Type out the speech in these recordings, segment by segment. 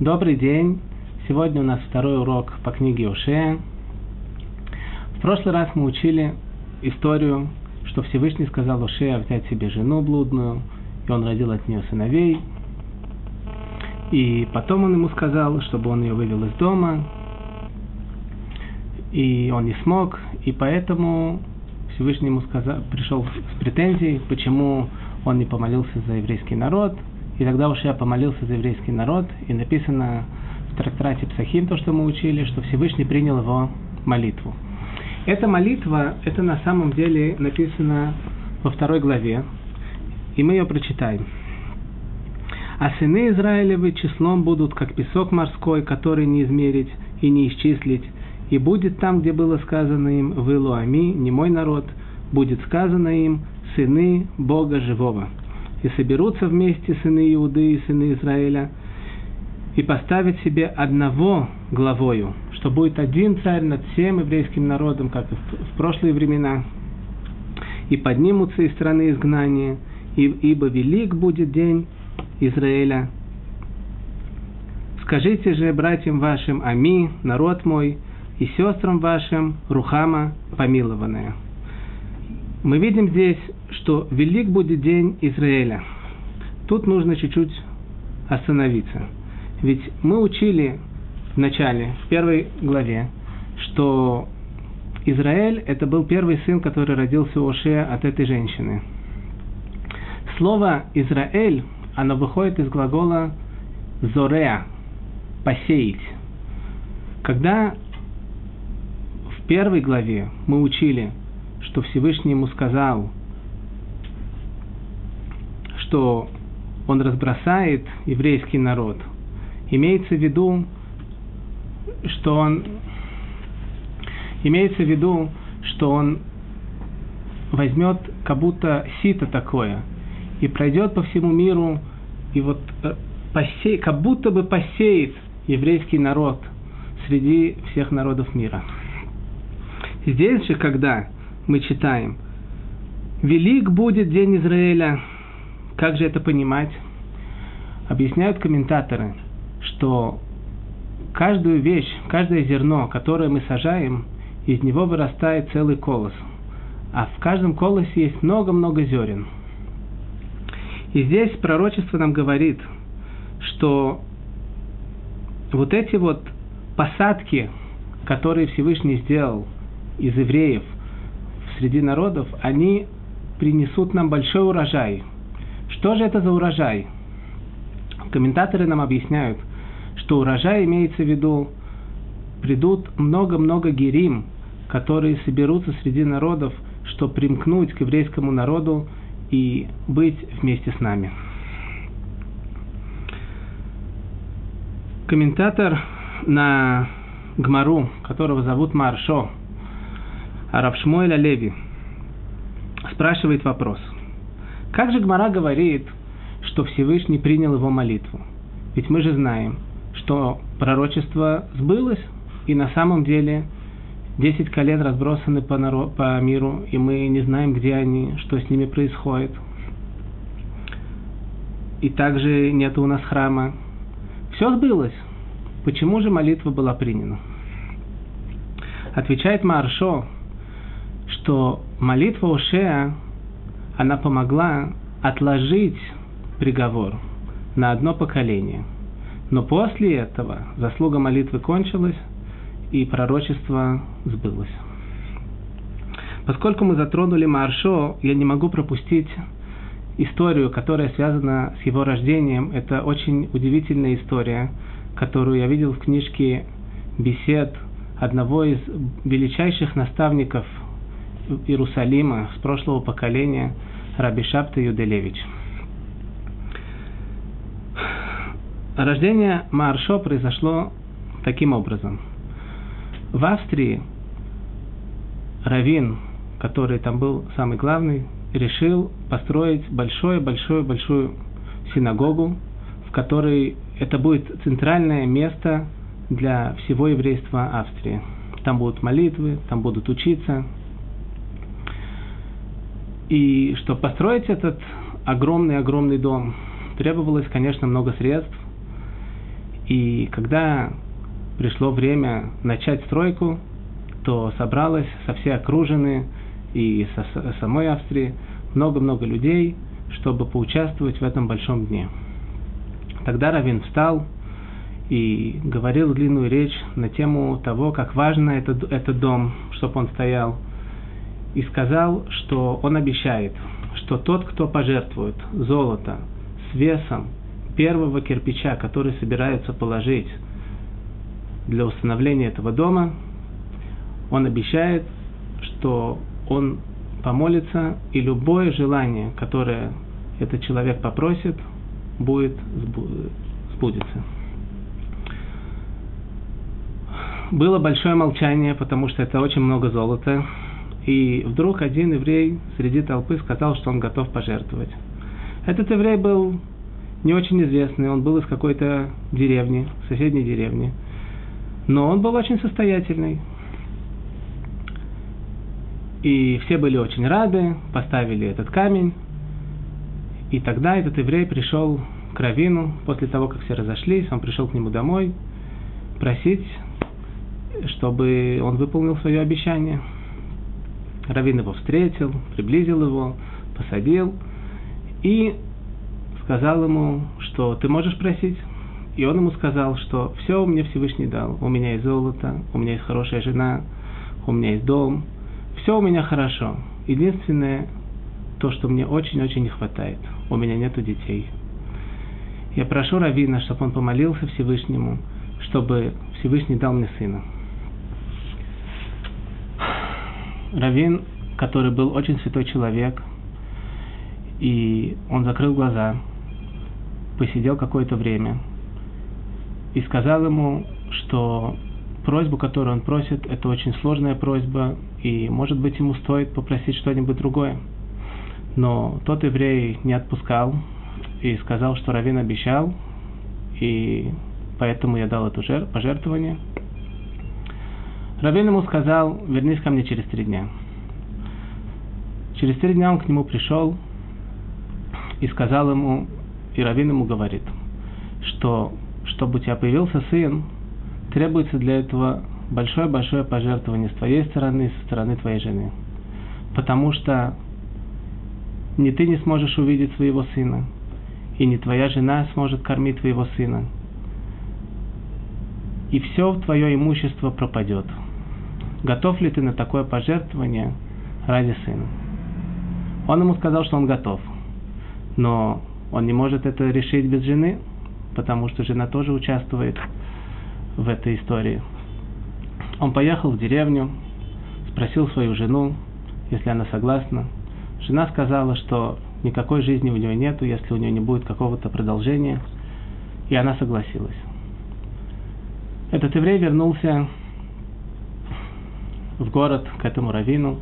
Добрый день! Сегодня у нас второй урок по книге Ушея. В прошлый раз мы учили историю, что Всевышний сказал Ушея взять себе жену блудную, и он родил от нее сыновей. И потом он ему сказал, чтобы он ее вывел из дома, и он не смог, и поэтому Всевышний ему сказал, пришел с претензией, почему он не помолился за еврейский народ – и тогда уж я помолился за еврейский народ, и написано в трактате Псахим, то, что мы учили, что Всевышний принял его молитву. Эта молитва, это на самом деле написано во второй главе, и мы ее прочитаем. А сыны Израилевы числом будут, как песок морской, который не измерить и не исчислить, и будет там, где было сказано им, «Вы Луами, не мой народ», будет сказано им, «Сыны Бога живого» и соберутся вместе сыны Иуды и сыны Израиля, и поставят себе одного главою, что будет один царь над всем еврейским народом, как и в прошлые времена, и поднимутся из страны изгнания, ибо велик будет день Израиля. Скажите же братьям вашим Ами, народ мой, и сестрам вашим Рухама помилованная мы видим здесь, что велик будет день Израиля. Тут нужно чуть-чуть остановиться. Ведь мы учили в начале, в первой главе, что Израиль – это был первый сын, который родился у Ошея от этой женщины. Слово «Израиль», оно выходит из глагола «зореа» – «посеять». Когда в первой главе мы учили, что Всевышний ему сказал, что он разбросает еврейский народ, имеется в виду, что он имеется в виду, что он возьмет как будто сито такое и пройдет по всему миру и вот э, посей, как будто бы посеет еврейский народ среди всех народов мира. Здесь же, когда мы читаем. Велик будет день Израиля. Как же это понимать? Объясняют комментаторы, что каждую вещь, каждое зерно, которое мы сажаем, из него вырастает целый колос. А в каждом колосе есть много-много зерен. И здесь пророчество нам говорит, что вот эти вот посадки, которые Всевышний сделал из евреев – среди народов, они принесут нам большой урожай. Что же это за урожай? Комментаторы нам объясняют, что урожай имеется в виду, придут много-много герим, которые соберутся среди народов, чтобы примкнуть к еврейскому народу и быть вместе с нами. Комментатор на Гмару, которого зовут Маршо, Равшмуэль Леви спрашивает вопрос. Как же Гмара говорит, что Всевышний принял его молитву? Ведь мы же знаем, что пророчество сбылось, и на самом деле 10 колен разбросаны по, народ, по миру, и мы не знаем, где они, что с ними происходит. И также нет у нас храма. Все сбылось. Почему же молитва была принята? Отвечает Маршо, что молитва Ошея, она помогла отложить приговор на одно поколение. Но после этого заслуга молитвы кончилась, и пророчество сбылось. Поскольку мы затронули Маршо, я не могу пропустить историю, которая связана с его рождением. Это очень удивительная история, которую я видел в книжке бесед одного из величайших наставников Иерусалима с прошлого поколения Раби Шапта Юделевич. Рождение Маршо произошло таким образом. В Австрии Равин, который там был самый главный, решил построить большое-большое-большую синагогу, в которой это будет центральное место для всего еврейства Австрии. Там будут молитвы, там будут учиться, и чтобы построить этот огромный-огромный дом, требовалось, конечно, много средств. И когда пришло время начать стройку, то собралось со всей окружины и со самой Австрии много-много людей, чтобы поучаствовать в этом большом дне. Тогда Равин встал и говорил длинную речь на тему того, как важно этот, этот дом, чтобы он стоял, и сказал, что он обещает, что тот, кто пожертвует золото с весом первого кирпича, который собирается положить для установления этого дома, он обещает, что он помолится, и любое желание, которое этот человек попросит, будет сбудется. Было большое молчание, потому что это очень много золота. И вдруг один еврей среди толпы сказал, что он готов пожертвовать. Этот еврей был не очень известный, он был из какой-то деревни, соседней деревни. Но он был очень состоятельный. И все были очень рады, поставили этот камень. И тогда этот еврей пришел к Равину, после того, как все разошлись, он пришел к нему домой просить, чтобы он выполнил свое обещание. Равин его встретил, приблизил его, посадил и сказал ему, что ты можешь просить. И он ему сказал, что все мне Всевышний дал. У меня есть золото, у меня есть хорошая жена, у меня есть дом. Все у меня хорошо. Единственное, то, что мне очень-очень не хватает. У меня нету детей. Я прошу Равина, чтобы он помолился Всевышнему, чтобы Всевышний дал мне сына. Равин, который был очень святой человек, и он закрыл глаза, посидел какое-то время и сказал ему, что просьбу, которую он просит, это очень сложная просьба, и, может быть, ему стоит попросить что-нибудь другое. Но тот еврей не отпускал и сказал, что Равин обещал, и поэтому я дал это пожертвование – Равин ему сказал, вернись ко мне через три дня. Через три дня он к нему пришел и сказал ему, и Равин ему говорит, что чтобы у тебя появился сын, требуется для этого большое-большое пожертвование с твоей стороны и со стороны твоей жены. Потому что ни ты не сможешь увидеть своего сына, и не твоя жена сможет кормить твоего сына. И все твое имущество пропадет. Готов ли ты на такое пожертвование ради сына? Он ему сказал, что он готов. Но он не может это решить без жены, потому что жена тоже участвует в этой истории. Он поехал в деревню, спросил свою жену, если она согласна. Жена сказала, что никакой жизни у нее нету, если у нее не будет какого-то продолжения, и она согласилась. Этот еврей вернулся в город к этому раввину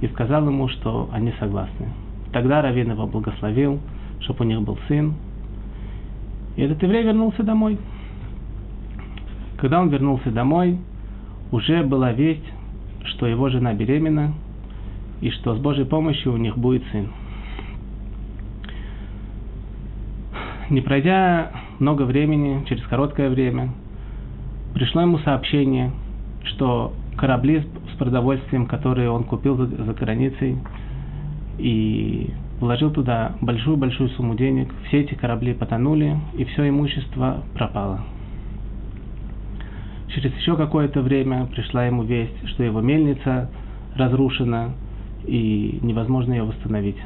и сказал ему, что они согласны. Тогда раввин его благословил, чтобы у них был сын. И этот еврей вернулся домой. Когда он вернулся домой, уже была весть, что его жена беременна, и что с Божьей помощью у них будет сын. Не пройдя много времени, через короткое время, пришло ему сообщение, что корабли с продовольствием, которые он купил за, границей, и вложил туда большую-большую сумму денег. Все эти корабли потонули, и все имущество пропало. Через еще какое-то время пришла ему весть, что его мельница разрушена, и невозможно ее восстановить.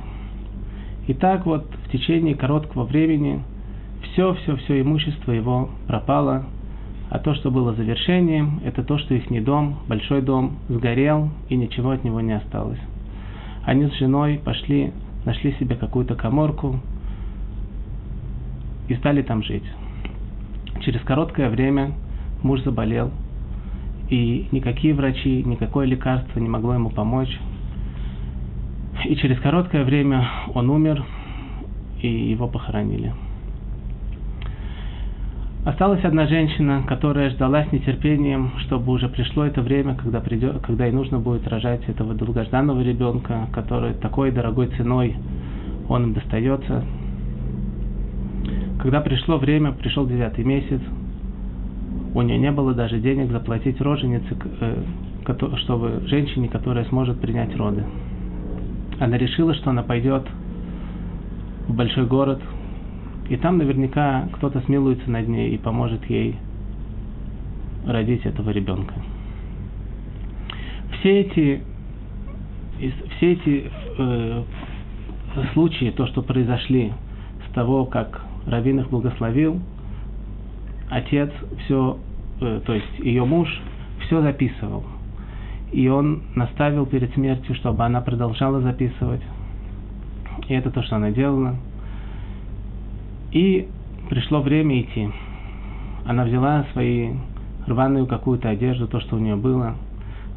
И так вот в течение короткого времени все-все-все имущество его пропало, а то, что было завершением, это то, что их не дом, большой дом, сгорел, и ничего от него не осталось. Они с женой пошли, нашли себе какую-то коморку и стали там жить. Через короткое время муж заболел, и никакие врачи, никакое лекарство не могло ему помочь. И через короткое время он умер, и его похоронили. Осталась одна женщина, которая ждала с нетерпением, чтобы уже пришло это время, когда, придет, когда ей нужно будет рожать этого долгожданного ребенка, который такой дорогой ценой он им достается. Когда пришло время, пришел девятый месяц, у нее не было даже денег заплатить роженице, э, чтобы женщине, которая сможет принять роды. Она решила, что она пойдет в большой город, и там наверняка кто-то смилуется над ней и поможет ей родить этого ребенка. Все эти, все эти э, случаи, то, что произошли с того, как Равин их благословил, отец все, э, то есть ее муж, все записывал. И он наставил перед смертью, чтобы она продолжала записывать. И это то, что она делала. И пришло время идти. Она взяла свои рваную какую-то одежду, то, что у нее было.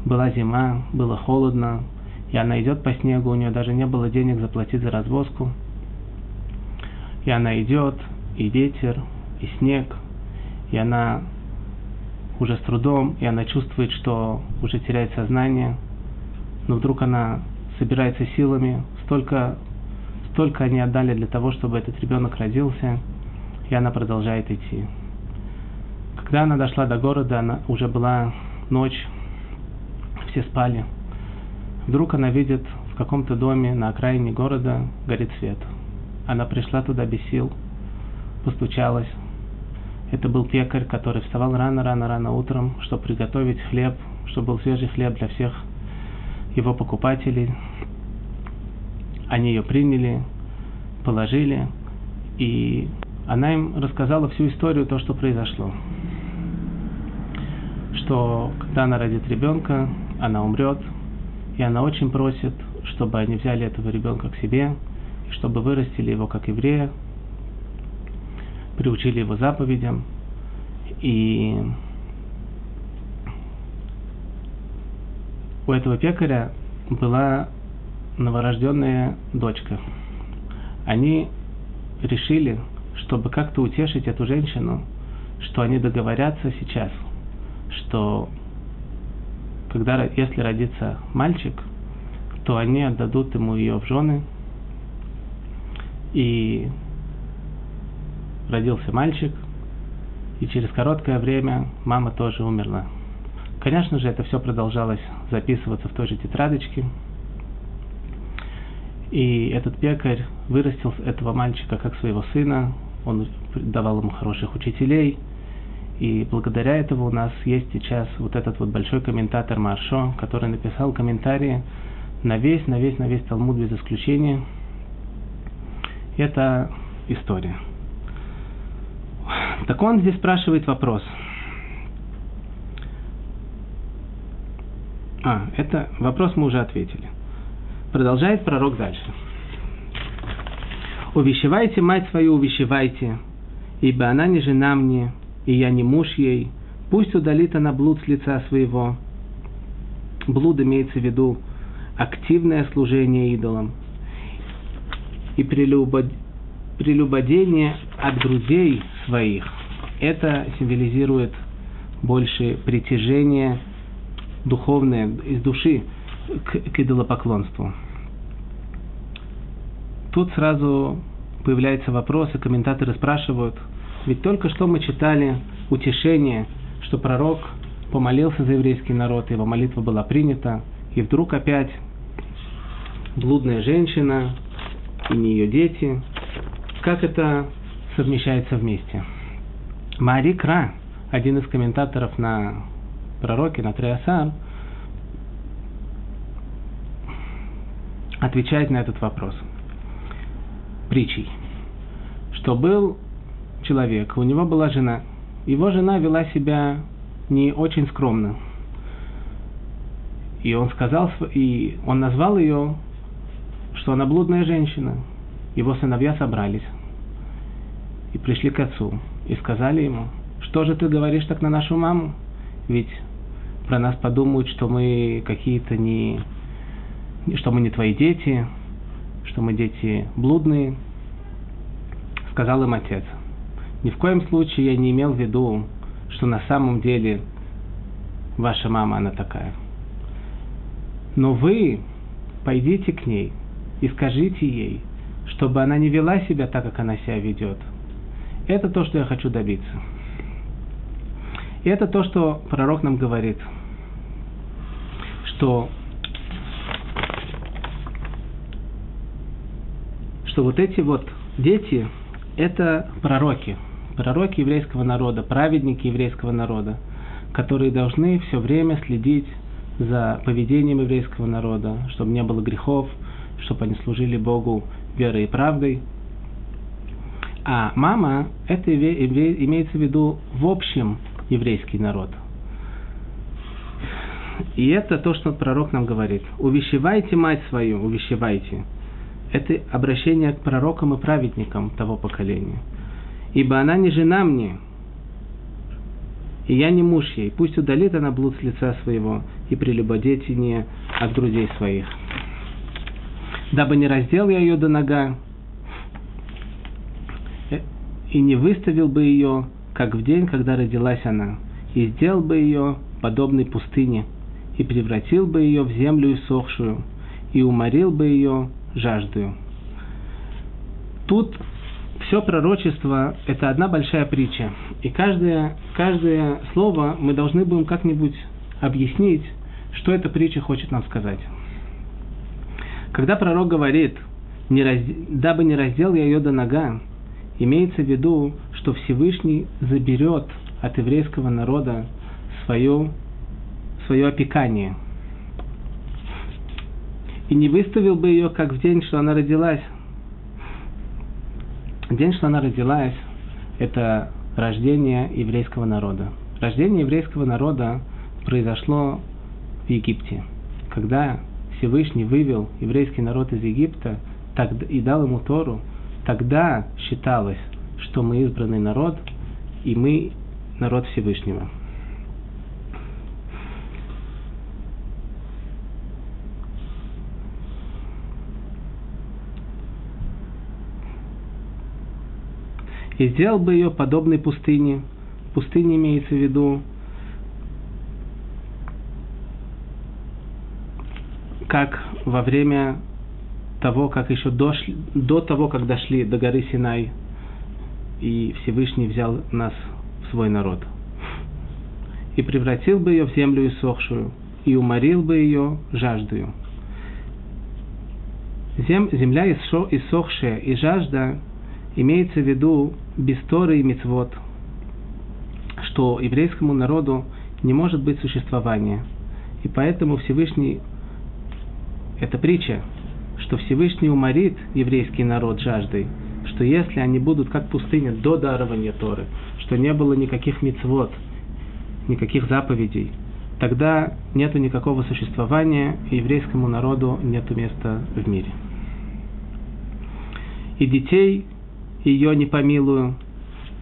Была зима, было холодно, и она идет по снегу, у нее даже не было денег заплатить за развозку. И она идет, и ветер, и снег, и она уже с трудом, и она чувствует, что уже теряет сознание, но вдруг она собирается силами, столько, столько они отдали для того, чтобы этот ребенок родился, и она продолжает идти. Когда она дошла до города, она уже была ночь, все спали. Вдруг она видит в каком-то доме на окраине города горит свет. Она пришла туда без сил, постучалась, это был пекарь, который вставал рано-рано-рано утром, чтобы приготовить хлеб, чтобы был свежий хлеб для всех его покупателей. Они ее приняли, положили, и она им рассказала всю историю, то, что произошло. Что когда она родит ребенка, она умрет, и она очень просит, чтобы они взяли этого ребенка к себе, чтобы вырастили его как еврея, приучили его заповедям. И у этого пекаря была новорожденная дочка. Они решили, чтобы как-то утешить эту женщину, что они договорятся сейчас, что когда, если родится мальчик, то они отдадут ему ее в жены, и родился мальчик, и через короткое время мама тоже умерла. Конечно же, это все продолжалось записываться в той же тетрадочке. И этот пекарь вырастил этого мальчика как своего сына, он давал ему хороших учителей, и благодаря этому у нас есть сейчас вот этот вот большой комментатор Маршо, который написал комментарии на весь, на весь, на весь Талмуд без исключения. Это история. Так он здесь спрашивает вопрос. А, это вопрос мы уже ответили. Продолжает пророк дальше. «Увещевайте мать свою, увещевайте, ибо она не жена мне, и я не муж ей. Пусть удалит она блуд с лица своего». Блуд имеется в виду активное служение идолам. И прелюбод прелюбодение от друзей своих. Это символизирует больше притяжение духовное из души к, к идолопоклонству. Тут сразу появляются вопросы, комментаторы спрашивают, ведь только что мы читали утешение, что пророк помолился за еврейский народ, его молитва была принята, и вдруг опять блудная женщина и не ее дети как это совмещается вместе? Мари Кра, один из комментаторов на пророке, на Триасар, отвечает на этот вопрос притчей, что был человек, у него была жена, его жена вела себя не очень скромно. И он сказал, и он назвал ее, что она блудная женщина – его сыновья собрались и пришли к отцу и сказали ему, что же ты говоришь так на нашу маму? Ведь про нас подумают, что мы какие-то не... что мы не твои дети, что мы дети блудные. Сказал им отец. Ни в коем случае я не имел в виду, что на самом деле ваша мама она такая. Но вы пойдите к ней и скажите ей, чтобы она не вела себя так, как она себя ведет. Это то, что я хочу добиться. И это то, что пророк нам говорит, что, что вот эти вот дети – это пророки, пророки еврейского народа, праведники еврейского народа, которые должны все время следить за поведением еврейского народа, чтобы не было грехов, чтобы они служили Богу верой и правдой. А мама – это имеется в виду в общем еврейский народ. И это то, что пророк нам говорит. «Увещевайте мать свою, увещевайте». Это обращение к пророкам и праведникам того поколения. «Ибо она не жена мне, и я не муж ей, пусть удалит она блуд с лица своего и прелюбодетение от грудей своих. Дабы не раздел я ее до нога, э, и не выставил бы ее, как в день, когда родилась она, и сделал бы ее подобной пустыне, и превратил бы ее в землю иссохшую, и уморил бы ее жаждою. Тут все пророчество – это одна большая притча. И каждое, каждое слово мы должны будем как-нибудь объяснить, что эта притча хочет нам сказать. Когда пророк говорит, не раз... дабы не раздел я ее до нога, имеется в виду, что Всевышний заберет от еврейского народа свое, свое опекание. И не выставил бы ее, как в день, что она родилась. День, что она родилась, это рождение еврейского народа. Рождение еврейского народа произошло в Египте, когда Всевышний вывел еврейский народ из Египта и дал ему Тору, тогда считалось, что мы избранный народ, и мы народ Всевышнего. И сделал бы ее подобной пустыне. Пустыня имеется в виду как во время того, как еще дошли, до того, как дошли до горы Синай, и Всевышний взял нас в свой народ. И превратил бы ее в землю иссохшую, и уморил бы ее жаждою. Зем, земля иссохшая и жажда имеется в виду без Торы и Мицвод, что еврейскому народу не может быть существования. И поэтому Всевышний, это притча, что Всевышний уморит еврейский народ жаждой, что если они будут как пустыня до дарования Торы, что не было никаких мицвод, никаких заповедей, тогда нету никакого существования, и еврейскому народу нету места в мире. И детей ее не помилую.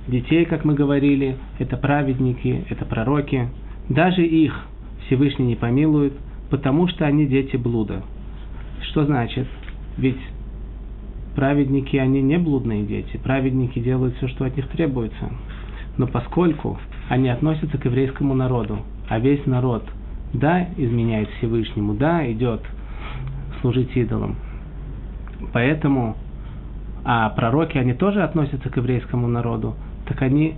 Детей, как мы говорили, это праведники, это пророки. Даже их Всевышний не помилует, потому что они дети блуда. Что значит? Ведь праведники, они не блудные дети. Праведники делают все, что от них требуется. Но поскольку они относятся к еврейскому народу, а весь народ, да, изменяет Всевышнему, да, идет служить идолам. Поэтому а пророки, они тоже относятся к еврейскому народу, так они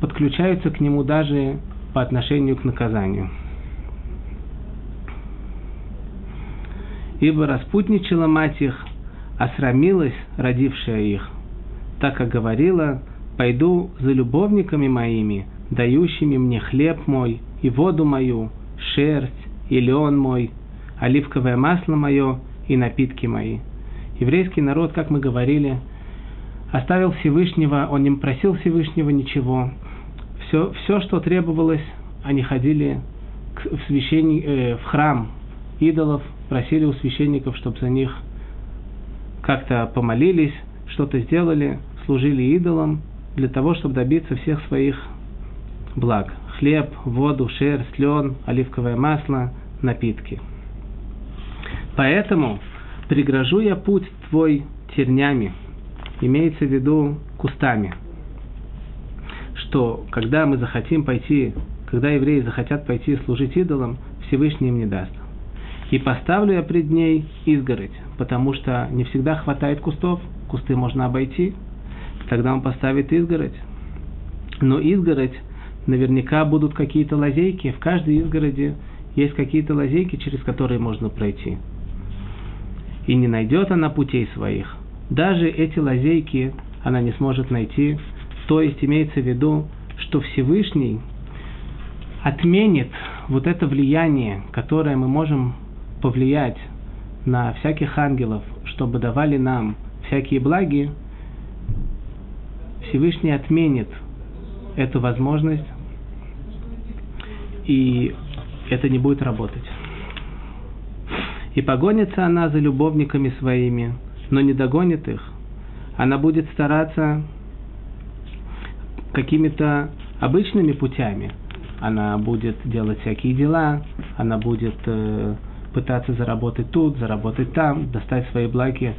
подключаются к нему даже по отношению к наказанию. Ибо распутничала мать их, осрамилась родившая их, так как говорила, пойду за любовниками моими, дающими мне хлеб мой и воду мою, шерсть и лен мой, оливковое масло мое и напитки мои еврейский народ, как мы говорили, оставил Всевышнего, он не просил Всевышнего ничего. Все, все что требовалось, они ходили к, в, священни, э, в храм идолов, просили у священников, чтобы за них как-то помолились, что-то сделали, служили идолам для того, чтобы добиться всех своих благ. Хлеб, воду, шерсть, лен, оливковое масло, напитки. Поэтому пригрожу я путь твой тернями, имеется в виду кустами, что когда мы захотим пойти, когда евреи захотят пойти служить идолам, Всевышний им не даст. И поставлю я пред ней изгородь, потому что не всегда хватает кустов, кусты можно обойти, тогда он поставит изгородь. Но изгородь наверняка будут какие-то лазейки. В каждой изгороди есть какие-то лазейки, через которые можно пройти. И не найдет она путей своих. Даже эти лазейки она не сможет найти. То есть имеется в виду, что Всевышний отменит вот это влияние, которое мы можем повлиять на всяких ангелов, чтобы давали нам всякие благи, Всевышний отменит эту возможность, и это не будет работать. И погонится она за любовниками своими, но не догонит их. Она будет стараться какими-то обычными путями. Она будет делать всякие дела, она будет э, пытаться заработать тут, заработать там, достать свои благи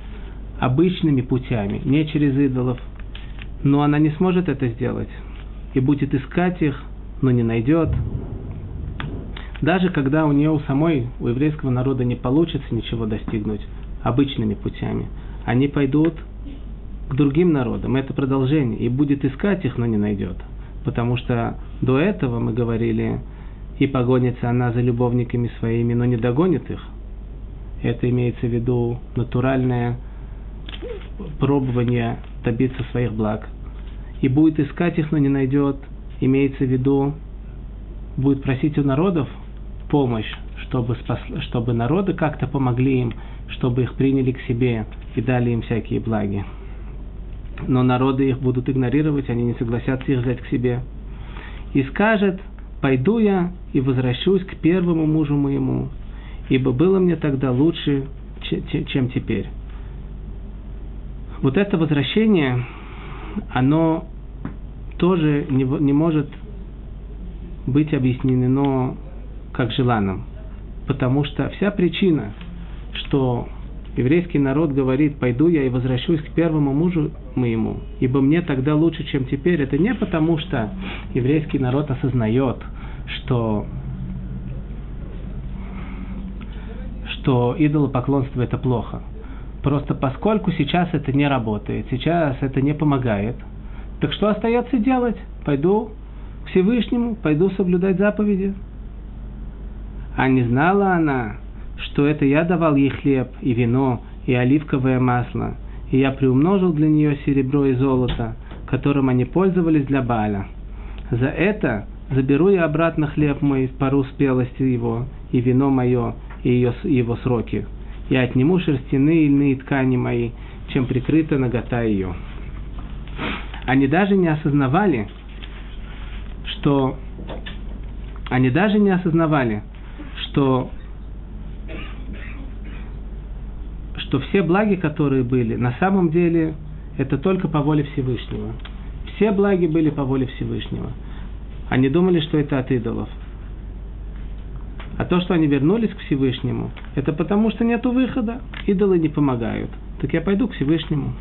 обычными путями, не через идолов. Но она не сможет это сделать и будет искать их, но не найдет. Даже когда у нее у самой, у еврейского народа не получится ничего достигнуть обычными путями, они пойдут к другим народам. Это продолжение. И будет искать их, но не найдет. Потому что до этого мы говорили, и погонится она за любовниками своими, но не догонит их. Это имеется в виду натуральное пробование добиться своих благ. И будет искать их, но не найдет. Имеется в виду, будет просить у народов помощь, чтобы, спас, чтобы народы как-то помогли им, чтобы их приняли к себе и дали им всякие благи. Но народы их будут игнорировать, они не согласятся их взять к себе. И скажет, пойду я и возвращусь к первому мужу моему, ибо было мне тогда лучше, чем теперь. Вот это возвращение, оно тоже не, не может быть объяснено как желанным. Потому что вся причина, что еврейский народ говорит, пойду я и возвращусь к первому мужу моему, ибо мне тогда лучше, чем теперь, это не потому, что еврейский народ осознает, что что идолопоклонство это плохо. Просто поскольку сейчас это не работает, сейчас это не помогает, так что остается делать? Пойду к Всевышнему, пойду соблюдать заповеди. А не знала она, что это я давал ей хлеб и вино и оливковое масло, и я приумножил для нее серебро и золото, которым они пользовались для Баля. За это заберу я обратно хлеб мой, пару спелости его, и вино мое, и ее, его сроки. Я отниму шерстяные и льняные ткани мои, чем прикрыта нагота ее. Они даже не осознавали, что они даже не осознавали, что что все благи, которые были, на самом деле это только по воле Всевышнего. Все благи были по воле Всевышнего. Они думали, что это от идолов. А то, что они вернулись к Всевышнему, это потому, что нету выхода. Идолы не помогают. Так я пойду к Всевышнему.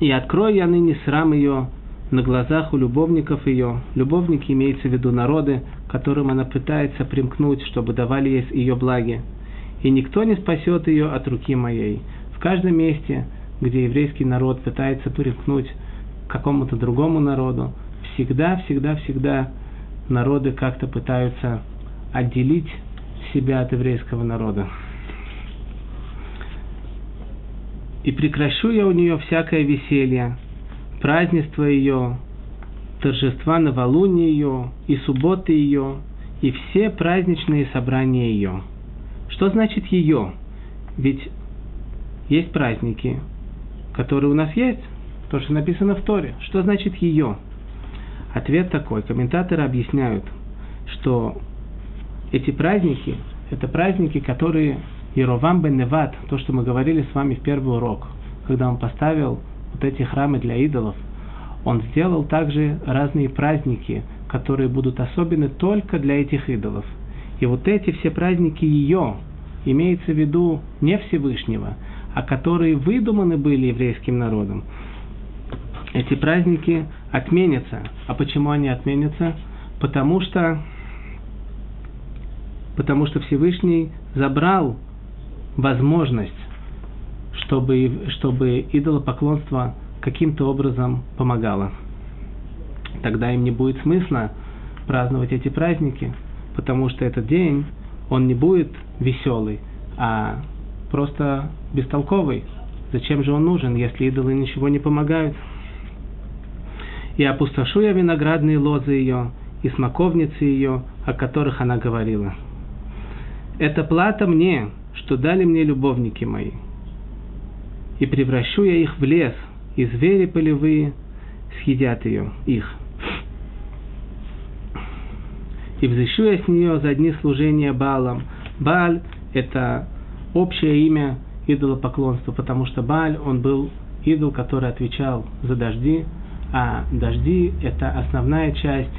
И открою я ныне срам ее на глазах у любовников ее. Любовники имеется в виду народы, которым она пытается примкнуть, чтобы давали ей ее благи. И никто не спасет ее от руки моей. В каждом месте, где еврейский народ пытается примкнуть к какому-то другому народу, всегда, всегда, всегда народы как-то пытаются отделить себя от еврейского народа. И прекращу я у нее всякое веселье, празднество ее, торжества новолуния ее, и субботы ее, и все праздничные собрания ее. Что значит ее? Ведь есть праздники, которые у нас есть, то, что написано в Торе. Что значит ее? Ответ такой. Комментаторы объясняют, что эти праздники – это праздники, которые Еровам бен Неват, то, что мы говорили с вами в первый урок, когда он поставил вот эти храмы для идолов, он сделал также разные праздники, которые будут особенны только для этих идолов. И вот эти все праздники ее, имеется в виду не Всевышнего, а которые выдуманы были еврейским народом, эти праздники отменятся. А почему они отменятся? Потому что, потому что Всевышний забрал возможность, чтобы, чтобы идолопоклонство каким-то образом помогала. Тогда им не будет смысла праздновать эти праздники, потому что этот день, он не будет веселый, а просто бестолковый. Зачем же он нужен, если идолы ничего не помогают? И опустошу я виноградные лозы ее, и смоковницы ее, о которых она говорила. Это плата мне, что дали мне любовники мои. И превращу я их в лес, и звери полевые съедят ее, их. И взыщу я с нее за дни служения Балам. Баль – это общее имя идолопоклонства, потому что Баль, он был идол, который отвечал за дожди, а дожди – это основная часть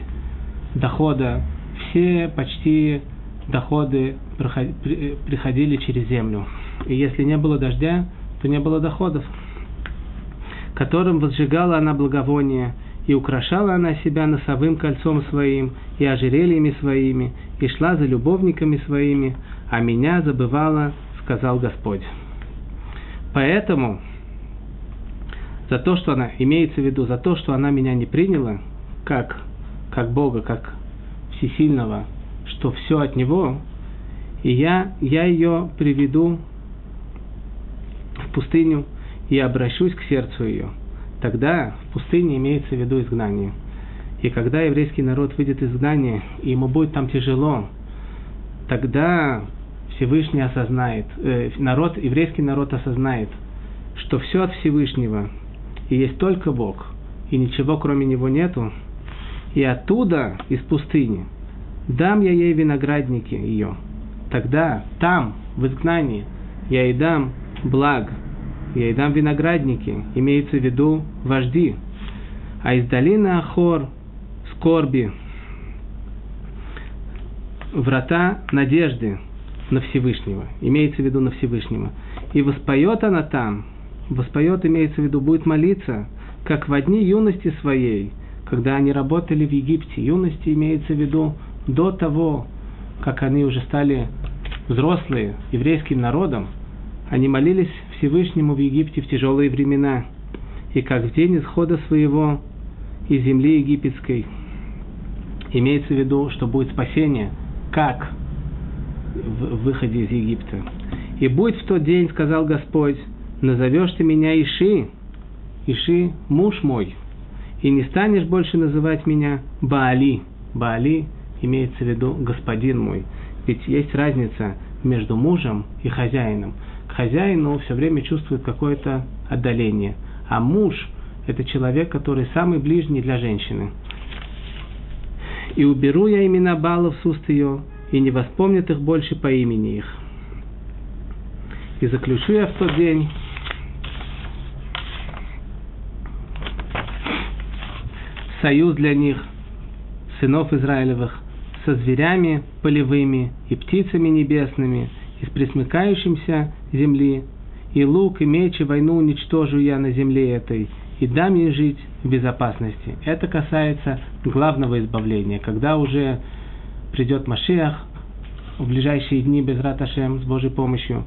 дохода. Все почти доходы приходили через землю. И если не было дождя, то не было доходов, которым возжигала она благовоние, и украшала она себя носовым кольцом своим, и ожерельями своими, и шла за любовниками своими, а меня забывала, сказал Господь. Поэтому за то, что она, имеется в виду, за то, что она меня не приняла, как, как Бога, как Всесильного, что все от Него, и я, я ее приведу пустыню и обращусь к сердцу ее. Тогда в пустыне имеется в виду изгнание. И когда еврейский народ выйдет из изгнания, и ему будет там тяжело, тогда Всевышний осознает, э, народ, еврейский народ осознает, что все от Всевышнего, и есть только Бог, и ничего кроме Него нету, и оттуда, из пустыни, дам я ей виноградники ее. Тогда, там, в изгнании, я ей дам благ, я ей дам виноградники, имеется в виду вожди. А из долины Ахор, скорби, врата надежды на Всевышнего, имеется в виду на Всевышнего. И воспоет она там, воспоет, имеется в виду, будет молиться, как в дни юности своей, когда они работали в Египте. Юности имеется в виду до того, как они уже стали взрослые, еврейским народом, они молились Всевышнему в Египте в тяжелые времена, и как в день исхода своего из земли египетской. Имеется в виду, что будет спасение, как в выходе из Египта. «И будь в тот день, — сказал Господь, — назовешь ты меня Иши, Иши – муж мой, и не станешь больше называть меня Баали. Баали имеется в виду господин мой. Ведь есть разница между мужем и хозяином. К хозяину все время чувствует какое-то отдаление, а муж – это человек, который самый ближний для женщины. «И уберу я имена Балов с уст ее, и не воспомнят их больше по имени их. И заключу я в тот день союз для них, сынов Израилевых, со зверями полевыми и птицами небесными, и с присмыкающимся земли, и лук, и меч, и войну уничтожу я на земле этой, и дам ей жить в безопасности. Это касается главного избавления, когда уже придет Машиах в ближайшие дни без Раташем с Божьей помощью,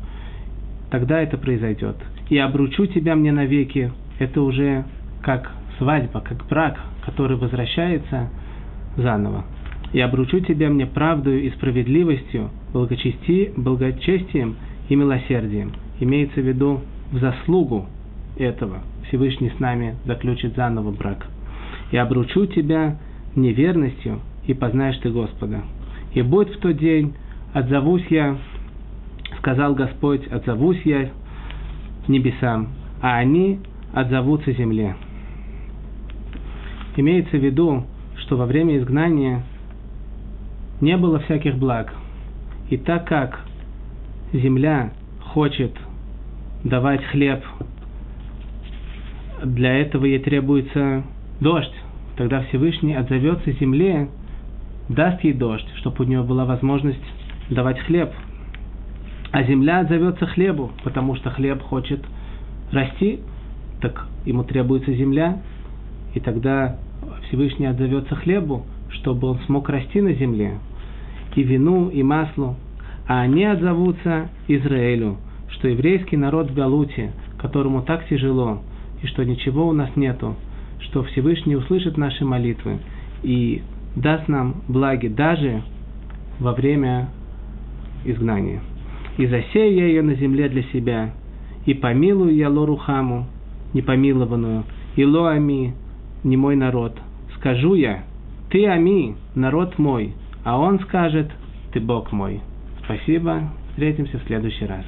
тогда это произойдет. И обручу тебя мне навеки, это уже как свадьба, как брак, который возвращается заново и обручу тебя мне правдою и справедливостью, благочести, благочестием и милосердием. Имеется в виду в заслугу этого Всевышний с нами заключит заново брак. И обручу тебя неверностью, и познаешь ты Господа. И будет в тот день, отзовусь я, сказал Господь, отзовусь я небесам, а они отзовутся земле. Имеется в виду, что во время изгнания не было всяких благ. И так как земля хочет давать хлеб, для этого ей требуется дождь. Тогда Всевышний отзовется земле, даст ей дождь, чтобы у нее была возможность давать хлеб. А земля отзовется хлебу, потому что хлеб хочет расти, так ему требуется земля, и тогда Всевышний отзовется хлебу, чтобы он смог расти на земле и вину, и маслу, а они отзовутся Израилю, что еврейский народ в Галуте, которому так тяжело, и что ничего у нас нету, что Всевышний услышит наши молитвы и даст нам благи даже во время изгнания. И засею я ее на земле для себя, и помилую я Лорухаму, непомилованную, и Лоами, не мой народ. Скажу я, ты Ами, народ мой, а он скажет, ты Бог мой. Спасибо, встретимся в следующий раз.